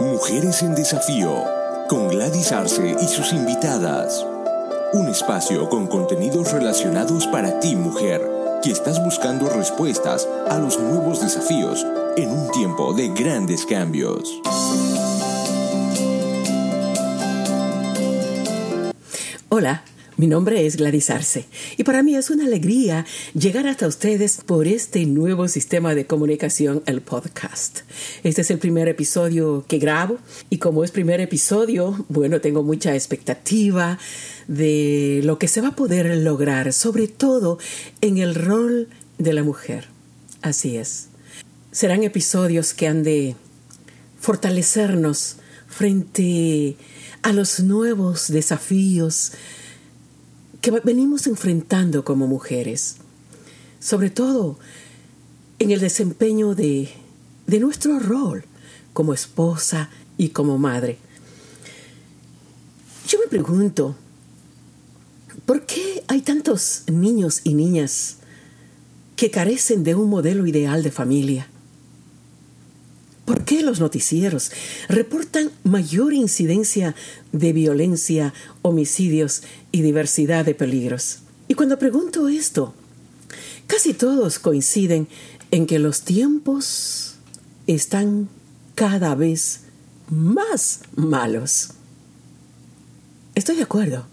Mujeres en Desafío, con Gladys Arce y sus invitadas. Un espacio con contenidos relacionados para ti, mujer, que estás buscando respuestas a los nuevos desafíos en un tiempo de grandes cambios. Hola. Mi nombre es Gladys Arce y para mí es una alegría llegar hasta ustedes por este nuevo sistema de comunicación, el podcast. Este es el primer episodio que grabo y como es primer episodio, bueno, tengo mucha expectativa de lo que se va a poder lograr, sobre todo en el rol de la mujer. Así es. Serán episodios que han de fortalecernos frente a los nuevos desafíos, que venimos enfrentando como mujeres, sobre todo en el desempeño de, de nuestro rol como esposa y como madre. Yo me pregunto, ¿por qué hay tantos niños y niñas que carecen de un modelo ideal de familia? ¿Por qué los noticieros reportan mayor incidencia de violencia, homicidios y diversidad de peligros? Y cuando pregunto esto, casi todos coinciden en que los tiempos están cada vez más malos. Estoy de acuerdo.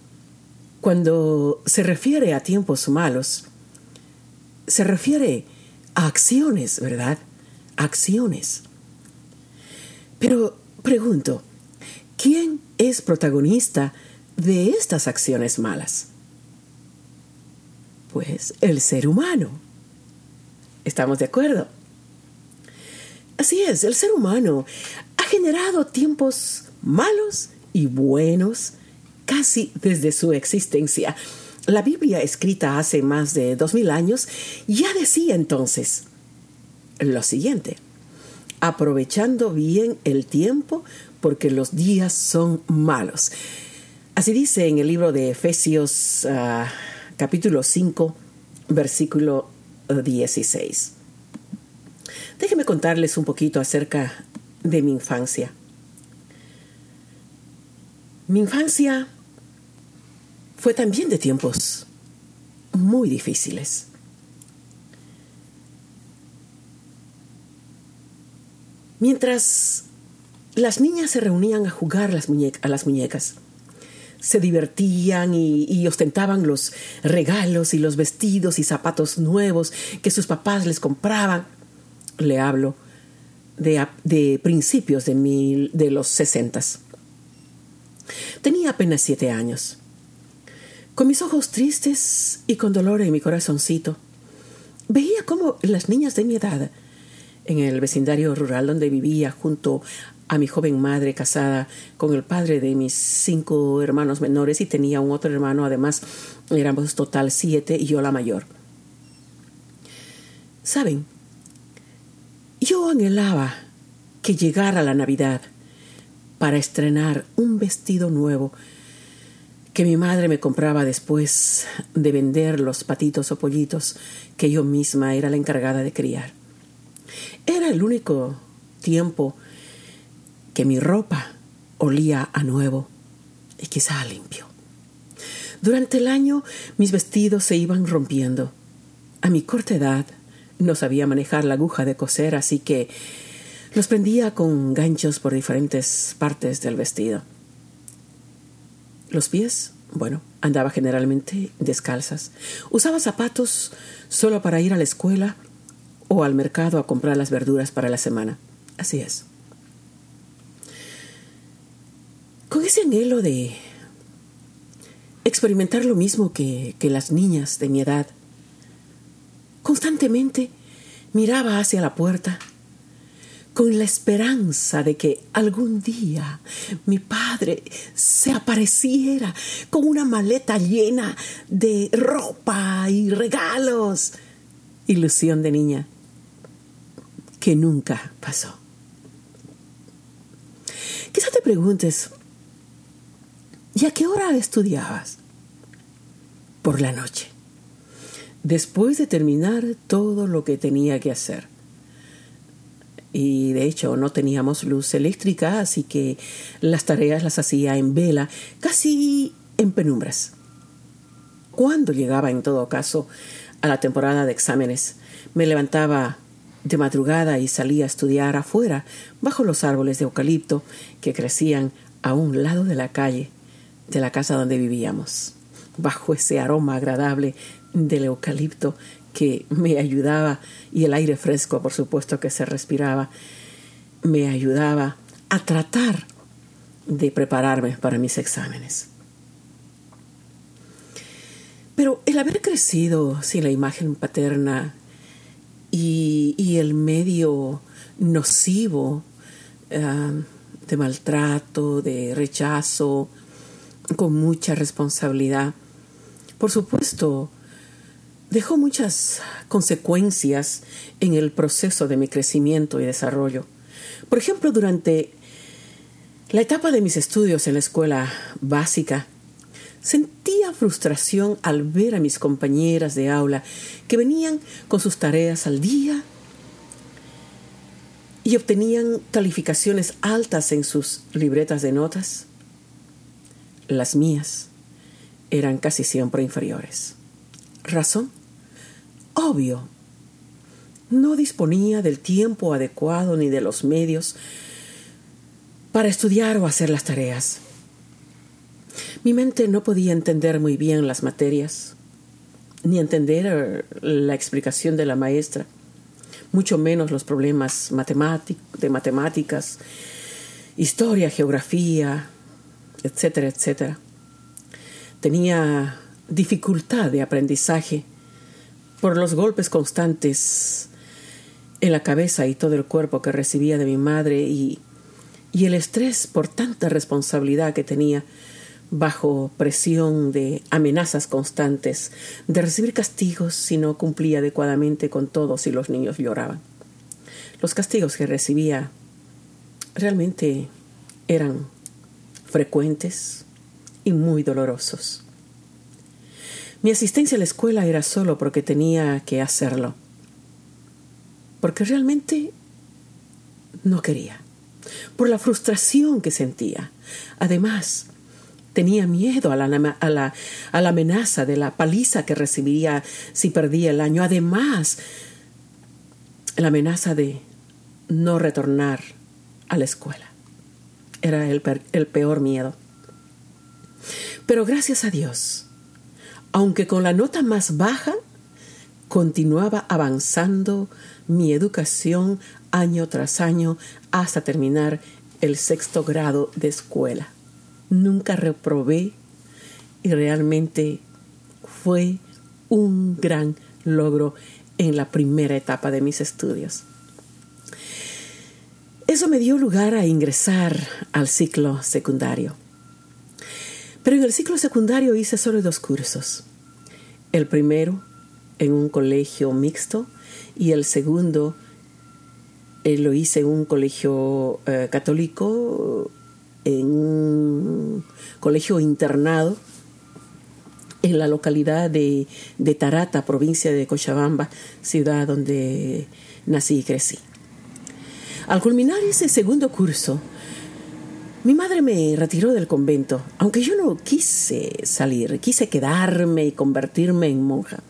Cuando se refiere a tiempos malos, se refiere a acciones, ¿verdad? Acciones. Pero pregunto, ¿quién es protagonista de estas acciones malas? Pues el ser humano. ¿Estamos de acuerdo? Así es, el ser humano ha generado tiempos malos y buenos casi desde su existencia. La Biblia, escrita hace más de dos mil años, ya decía entonces lo siguiente aprovechando bien el tiempo porque los días son malos. Así dice en el libro de Efesios ah, capítulo 5, versículo 16. Déjenme contarles un poquito acerca de mi infancia. Mi infancia fue también de tiempos muy difíciles. Mientras las niñas se reunían a jugar a las muñecas, se divertían y, ostentaban los regalos y los vestidos y zapatos nuevos que sus papás les compraban. Le hablo de, principios de, mil, de los sesentas. Tenía apenas siete años. Con mis ojos tristes y con dolor en mi corazoncito, veía cómo las niñas de mi edad en el vecindario rural donde vivía junto a mi joven madre casada con el padre de mis cinco hermanos menores y tenía un otro hermano, además éramos total siete y yo la mayor. Saben, yo anhelaba que llegara la Navidad para estrenar un vestido nuevo que mi madre me compraba después de vender los patitos o pollitos que yo misma era la encargada de criar. Era el único tiempo que mi ropa olía a nuevo y quizá a limpio. Durante el año mis vestidos se iban rompiendo. A mi corta edad no sabía manejar la aguja de coser, así que los prendía con ganchos por diferentes partes del vestido. Los pies, bueno, andaba generalmente descalzas. Usaba zapatos solo para ir a la escuela o al mercado a comprar las verduras para la semana. Así es. Con ese anhelo de experimentar lo mismo que, que las niñas de mi edad, constantemente miraba hacia la puerta con la esperanza de que algún día mi padre se apareciera con una maleta llena de ropa y regalos. Ilusión de niña que nunca pasó. Quizá te preguntes, ¿y a qué hora estudiabas? Por la noche, después de terminar todo lo que tenía que hacer. y de hecho no teníamos luz eléctrica, así que las tareas las hacía en vela, casi en penumbras. Cuando llegaba, en todo caso, a la temporada de exámenes, me levantaba de madrugada y salía a estudiar afuera, bajo los árboles de eucalipto que crecían a un lado de la calle de la casa donde vivíamos, bajo ese aroma agradable del eucalipto que me ayudaba y el aire fresco, por supuesto, que se respiraba, me ayudaba a tratar de prepararme para mis exámenes. Pero el haber crecido sin la imagen paterna y, el medio nocivo ah, de maltrato, de rechazo, con mucha responsabilidad, por supuesto, dejó muchas consecuencias en el proceso de mi crecimiento y desarrollo. Por ejemplo, durante la etapa de mis estudios en la escuela básica, sentía frustración al ver a mis compañeras de aula que venían con sus tareas al día y obtenían calificaciones altas en sus libretas de notas. Las mías eran casi siempre inferiores. ¿Razón? Obvio. No disponía del tiempo adecuado ni de los medios para estudiar o hacer las tareas. Mi mente no podía entender muy bien las materias, ni entender eh, la explicación de la maestra, mucho menos los problemas de matemáticas, historia, geografía, etcétera, etcétera. Tenía dificultad de aprendizaje por los golpes constantes en la cabeza y todo el cuerpo que recibía de mi madre y, y el estrés por tanta responsabilidad que tenía bajo presión de amenazas constantes, de recibir castigos si no cumplía adecuadamente con todos y los niños lloraban. Los castigos que recibía realmente eran frecuentes y muy dolorosos. Mi asistencia a la escuela era solo porque tenía que hacerlo, porque realmente no quería, por la frustración que sentía. Además, tenía miedo a la, a, la, a la, amenaza de la paliza que recibiría si perdía el año. Además, la amenaza de no retornar a la escuela. Era el, el peor miedo. Pero gracias a Dios, aunque con la nota más baja, continuaba avanzando mi educación año tras año hasta terminar el sexto grado de escuela. Nunca reprobé y realmente fue un gran logro en la primera etapa de mis estudios. Eso me dio lugar a ingresar al ciclo secundario. Pero en el ciclo secundario hice solo dos cursos. El primero en un colegio mixto y el segundo eh, lo hice en un colegio eh, católico, en un colegio internado en la localidad de, de Tarata, provincia de Cochabamba, ciudad donde nací y crecí. Al culminar ese segundo curso, mi madre me retiró del convento, aunque yo no quise salir, quise quedarme y convertirme en monja,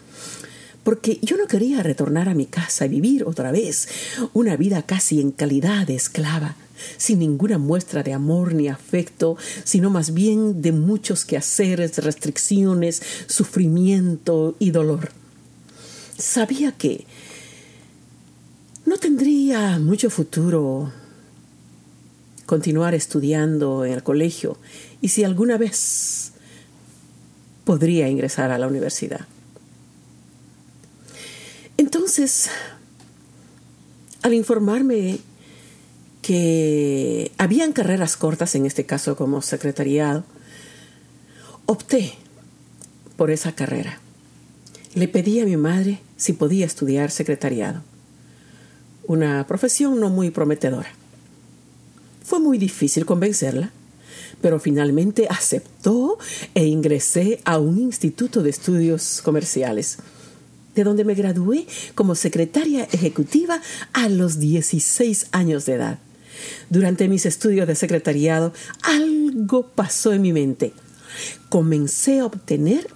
porque yo no quería retornar a mi casa y vivir otra vez una vida casi en calidad de esclava, sin ninguna muestra de amor ni afecto, sino más bien de muchos quehaceres, restricciones, sufrimiento y dolor. Sabía que no tendría mucho futuro continuar estudiando en el colegio y si alguna vez podría ingresar a la universidad. Entonces, al informarme que habían carreras cortas, en este caso como secretariado, opté por esa carrera. Le pedí a mi madre si podía estudiar secretariado, una profesión no muy prometedora. Fue muy difícil convencerla, pero finalmente aceptó e ingresé a un instituto de estudios comerciales. de donde me gradué como secretaria ejecutiva a los 16 años de edad. Durante mis estudios de secretariado, algo pasó en mi mente. Comencé a obtener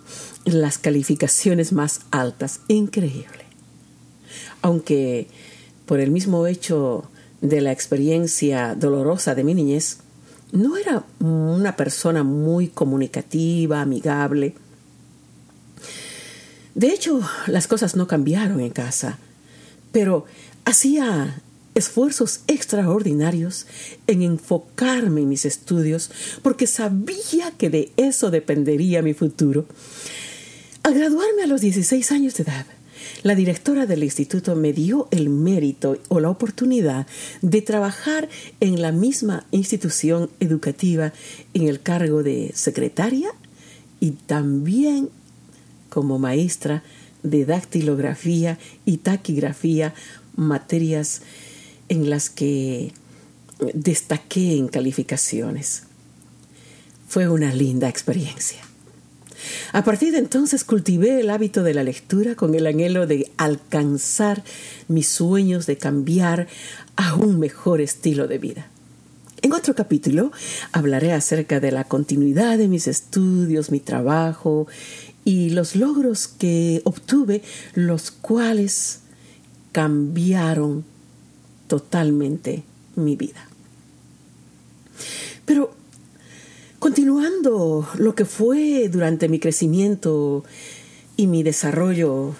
las calificaciones más altas. Increíble. Aunque por el mismo hecho de la experiencia dolorosa de mi niñez, no era una persona muy comunicativa, amigable. De hecho, las cosas no cambiaron en casa, pero hacía esfuerzos extraordinarios en enfocarme en mis estudios porque sabía que de eso dependería mi futuro. Al graduarme a los 16 años de edad, la directora del instituto me dio el mérito o la oportunidad de trabajar en la misma institución educativa en el cargo de secretaria y también como maestra de dactilografía y taquigrafía, materias en las que destaqué en calificaciones. Fue una linda experiencia. A partir de entonces cultivé el hábito de la lectura con el anhelo de alcanzar mis sueños de cambiar a un mejor estilo de vida. En otro capítulo hablaré acerca de la continuidad de mis estudios, mi trabajo y los logros que obtuve, los cuales cambiaron totalmente mi vida. Pero Continuando lo que fue durante mi crecimiento y mi desarrollo,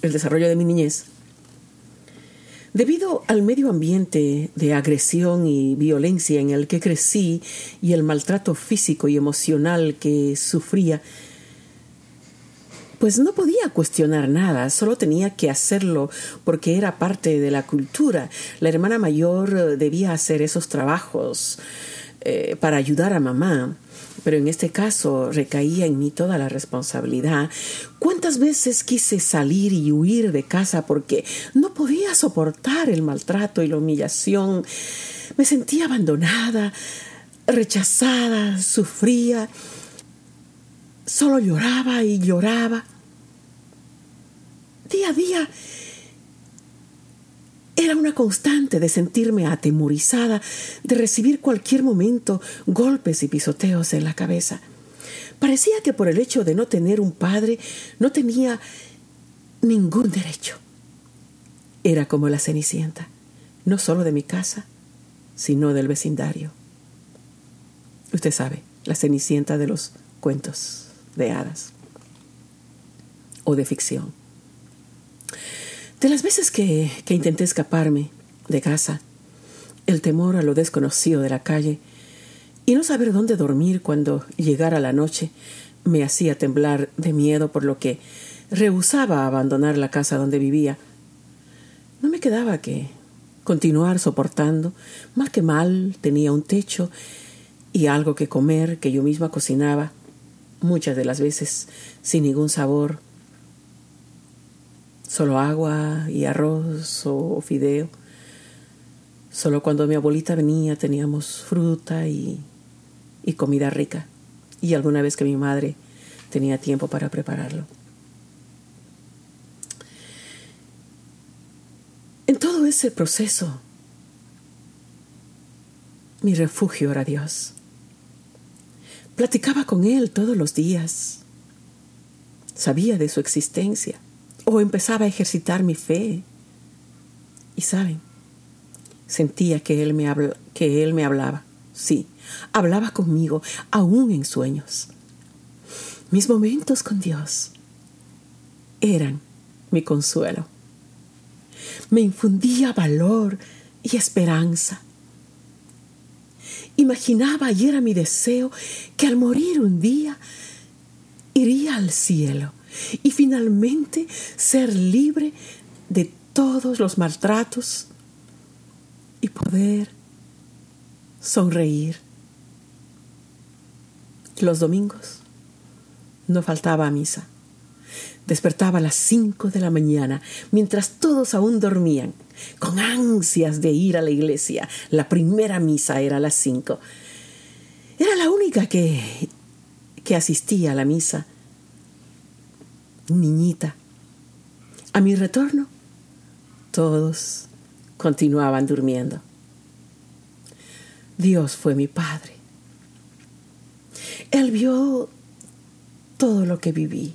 el desarrollo de mi niñez, debido al medio ambiente de agresión y violencia en el que crecí y el maltrato físico y emocional que sufría, pues no podía cuestionar nada, solo tenía que hacerlo porque era parte de la cultura. La hermana mayor debía hacer esos trabajos eh, para ayudar a mamá, pero en este caso recaía en mí toda la responsabilidad. ¿Cuántas veces quise salir y huir de casa porque no podía soportar el maltrato y la humillación? Me sentía abandonada, rechazada, sufría, solo lloraba y lloraba. Día a día era una constante de sentirme atemorizada, de recibir cualquier momento golpes y pisoteos en la cabeza. Parecía que por el hecho de no tener un padre no tenía ningún derecho. Era como la cenicienta, no solo de mi casa, sino del vecindario. Usted sabe, la cenicienta de los cuentos de hadas o de ficción. De las veces que, intenté escaparme de casa, el temor a lo desconocido de la calle y no saber dónde dormir cuando llegara la noche me hacía temblar de miedo por lo que rehusaba abandonar la casa donde vivía. No me quedaba que continuar soportando, mal que mal tenía un techo y algo que comer que yo misma cocinaba, muchas de las veces sin ningún sabor solo agua y arroz o fideo. Solo cuando mi abuelita venía teníamos fruta y, y comida rica. Y alguna vez que mi madre tenía tiempo para prepararlo. En todo ese proceso, mi refugio era Dios. Platicaba con Él todos los días. Sabía de su existencia o empezaba a ejercitar mi fe. Y saben, sentía que él me, que él me hablaba. Sí, hablaba conmigo, aún en sueños. Mis momentos con Dios eran mi consuelo. Me infundía valor y esperanza. Imaginaba y era mi deseo que al morir un día iría al cielo y finalmente ser libre de todos los maltratos y poder sonreír. Los domingos no faltaba a misa. Despertaba a las cinco de la mañana, mientras todos aún dormían, con ansias de ir a la iglesia. La primera misa era a las cinco. Era la única que, que asistía a la misa niñita. A mi retorno, todos continuaban durmiendo. Dios fue mi Padre. Él vio todo lo que viví.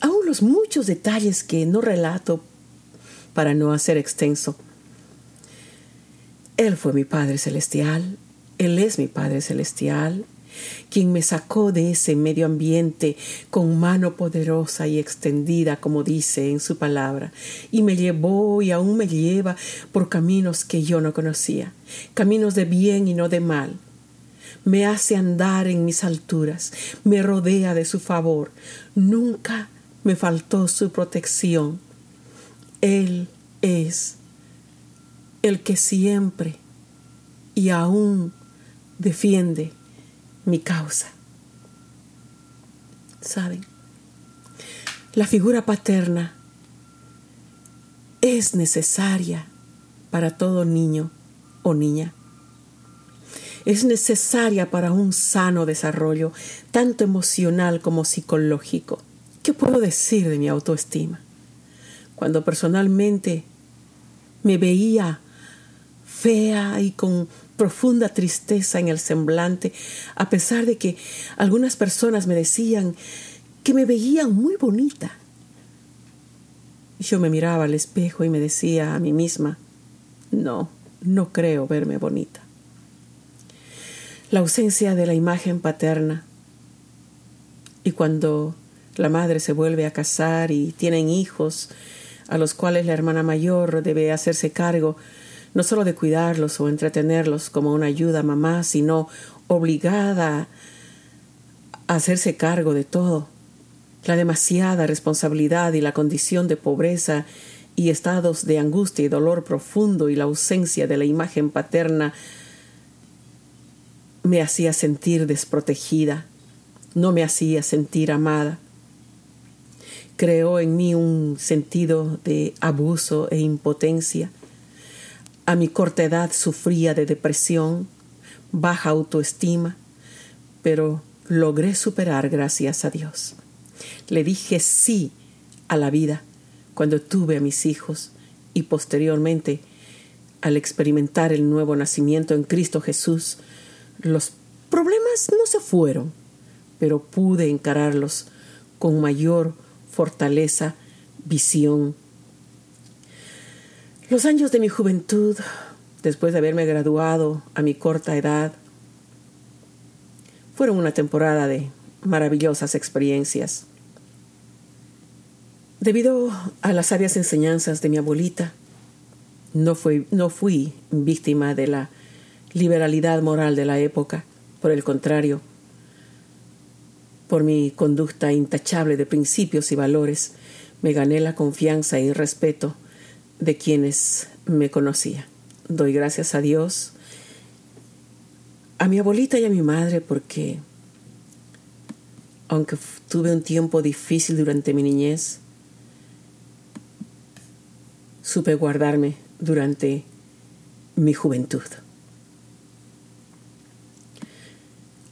Aún los muchos detalles que no relato para no hacer extenso. Él fue mi Padre Celestial, Él es mi Padre Celestial, quien me sacó de ese medio ambiente con mano poderosa y extendida, como dice en su palabra, y me llevó y aún me lleva por caminos que yo no conocía, caminos de bien y no de mal. Me hace andar en mis alturas, me rodea de su favor, nunca me faltó su protección. Él es el que siempre y aún defiende mi causa. ¿Saben? La figura paterna es necesaria para todo niño o niña. Es necesaria para un sano desarrollo, tanto emocional como psicológico. ¿Qué puedo decir de mi autoestima? Cuando personalmente me veía fea y con profunda tristeza en el semblante, a pesar de que algunas personas me decían que me veían muy bonita. Yo me miraba al espejo y me decía a mí misma, no, no creo verme bonita. La ausencia de la imagen paterna y cuando la madre se vuelve a casar y tienen hijos a los cuales la hermana mayor debe hacerse cargo no solo de cuidarlos o entretenerlos como una ayuda mamá, sino obligada a hacerse cargo de todo. La demasiada responsabilidad y la condición de pobreza y estados de angustia y dolor profundo y la ausencia de la imagen paterna me hacía sentir desprotegida, no me hacía sentir amada. Creó en mí un sentido de abuso e impotencia a mi corta edad sufría de depresión, baja autoestima, pero logré superar gracias a Dios. Le dije sí a la vida cuando tuve a mis hijos y posteriormente al experimentar el nuevo nacimiento en Cristo Jesús, los problemas no se fueron, pero pude encararlos con mayor fortaleza, visión los años de mi juventud, después de haberme graduado a mi corta edad, fueron una temporada de maravillosas experiencias. Debido a las sabias enseñanzas de mi abuelita, no fui, víctima de la liberalidad moral de la época, por el contrario, por mi conducta intachable de principios y valores, me gané la confianza y respeto de quienes me conocían. Doy gracias a Dios, a mi abuelita y a mi madre porque aunque tuve un tiempo difícil durante mi niñez, supe guardarme durante mi juventud.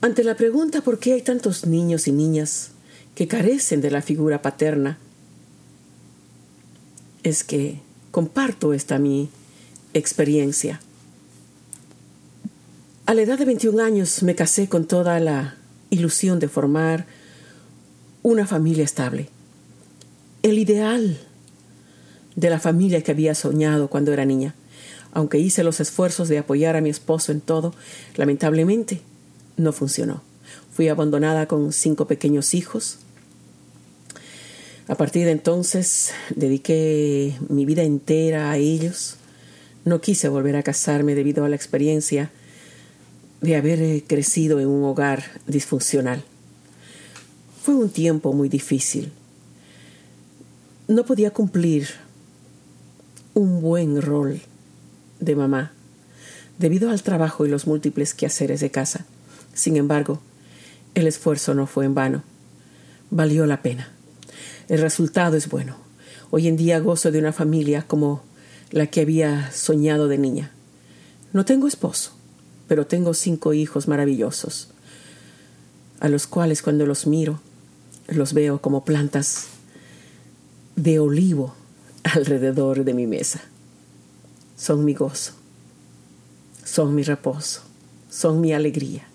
Ante la pregunta por qué hay tantos niños y niñas que carecen de la figura paterna, es que comparto esta mi experiencia. A la edad de 21 años me casé con toda la ilusión de formar una familia estable. El ideal de la familia que había soñado cuando era niña. Aunque hice los esfuerzos de apoyar a mi esposo en todo, lamentablemente no funcionó. Fui abandonada con cinco pequeños hijos, a partir de entonces dediqué mi vida entera a ellos. No quise volver a casarme debido a la experiencia de haber eh, crecido en un hogar disfuncional. Fue un tiempo muy difícil. No podía cumplir un buen rol de mamá debido al trabajo y los múltiples quehaceres de casa. Sin embargo, el esfuerzo no fue en vano. Valió la pena. El resultado es bueno. Hoy en día gozo de una familia como la que había soñado de niña. No tengo esposo, pero tengo cinco hijos maravillosos, a los cuales cuando los miro, los veo como plantas de olivo alrededor de mi mesa. Son mi gozo, son mi reposo, son mi alegría.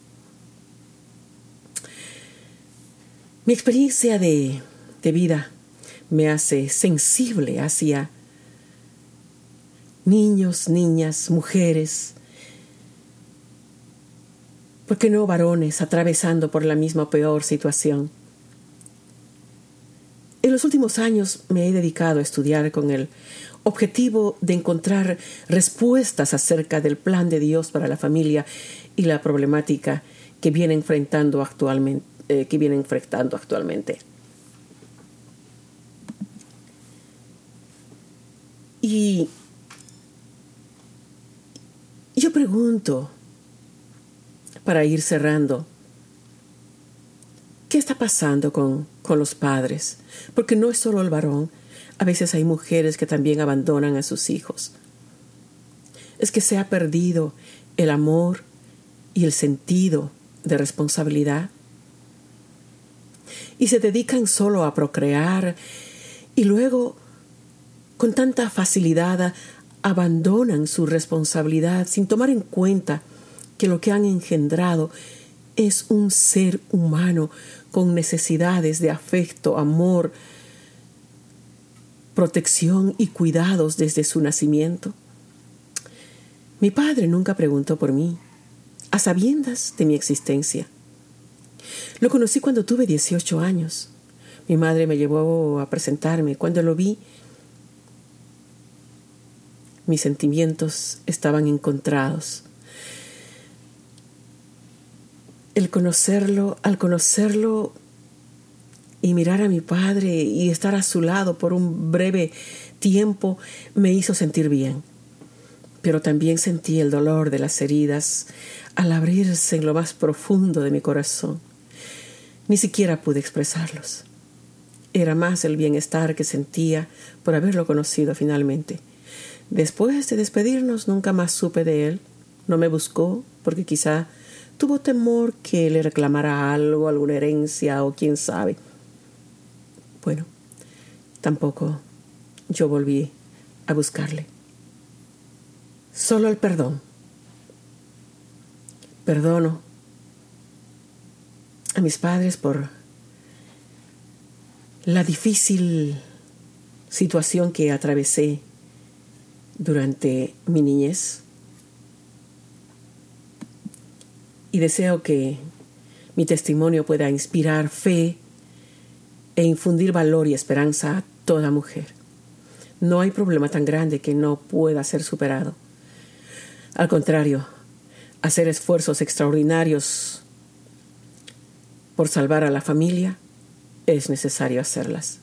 Mi experiencia de, de vida me hace sensible hacia niños, niñas, mujeres, ¿por qué no varones atravesando por la misma peor situación? En los últimos años me he dedicado a estudiar con el objetivo de encontrar respuestas acerca del plan de Dios para la familia y la problemática que viene enfrentando actualmente. Eh, que viene enfrentando actualmente. Y yo pregunto, para ir cerrando, ¿qué está pasando con, con los padres? Porque no es solo el varón, a veces hay mujeres que también abandonan a sus hijos. Es que se ha perdido el amor y el sentido de responsabilidad. Y se dedican solo a procrear y luego con tanta facilidad abandonan su responsabilidad sin tomar en cuenta que lo que han engendrado es un ser humano con necesidades de afecto, amor, protección y cuidados desde su nacimiento. Mi padre nunca preguntó por mí, a sabiendas de mi existencia. Lo conocí cuando tuve 18 años. Mi madre me llevó a presentarme. Cuando lo vi, mis sentimientos estaban encontrados. El conocerlo, al conocerlo y mirar a mi padre y estar a su lado por un breve tiempo, me hizo sentir bien. Pero también sentí el dolor de las heridas al abrirse en lo más profundo de mi corazón. Ni siquiera pude expresarlos. Era más el bienestar que sentía por haberlo conocido finalmente Después de despedirnos nunca más supe de él. No me buscó porque quizá tuvo temor que le reclamara algo, alguna herencia o quién sabe. Bueno, tampoco yo volví a buscarle. Solo el perdón. Perdono a mis padres por la difícil situación que atravesé durante mi niñez y deseo que mi testimonio pueda inspirar fe e infundir valor y esperanza a toda mujer. No hay problema tan grande que no pueda ser superado. Al contrario, hacer esfuerzos extraordinarios por salvar a la familia es necesario hacerlas.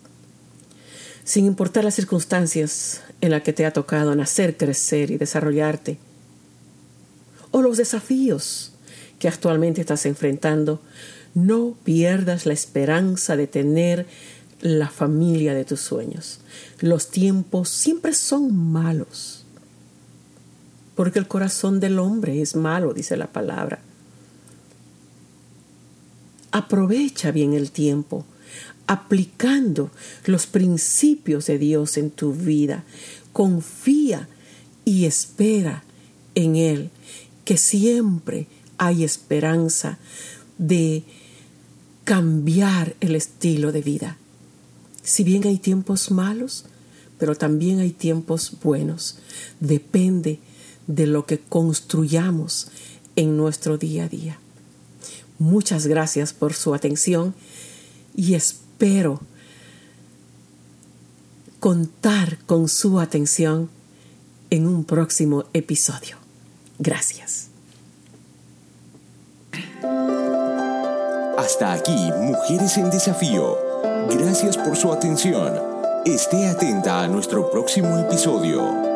Sin importar las circunstancias, en la que te ha tocado nacer, crecer y desarrollarte, o los desafíos que actualmente estás enfrentando, no pierdas la esperanza de tener la familia de tus sueños. Los tiempos siempre son malos, porque el corazón del hombre es malo, dice la palabra. Aprovecha bien el tiempo, aplicando los principios de Dios en tu vida. Confía y espera en Él, que siempre hay esperanza de cambiar el estilo de vida. Si bien hay tiempos malos, pero también hay tiempos buenos. Depende de lo que construyamos en nuestro día a día. Muchas gracias por su atención y espero espero contar con su atención en un próximo episodio. Gracias. Hasta aquí, Mujeres en Desafío. Gracias por su atención. Esté atenta a nuestro próximo episodio.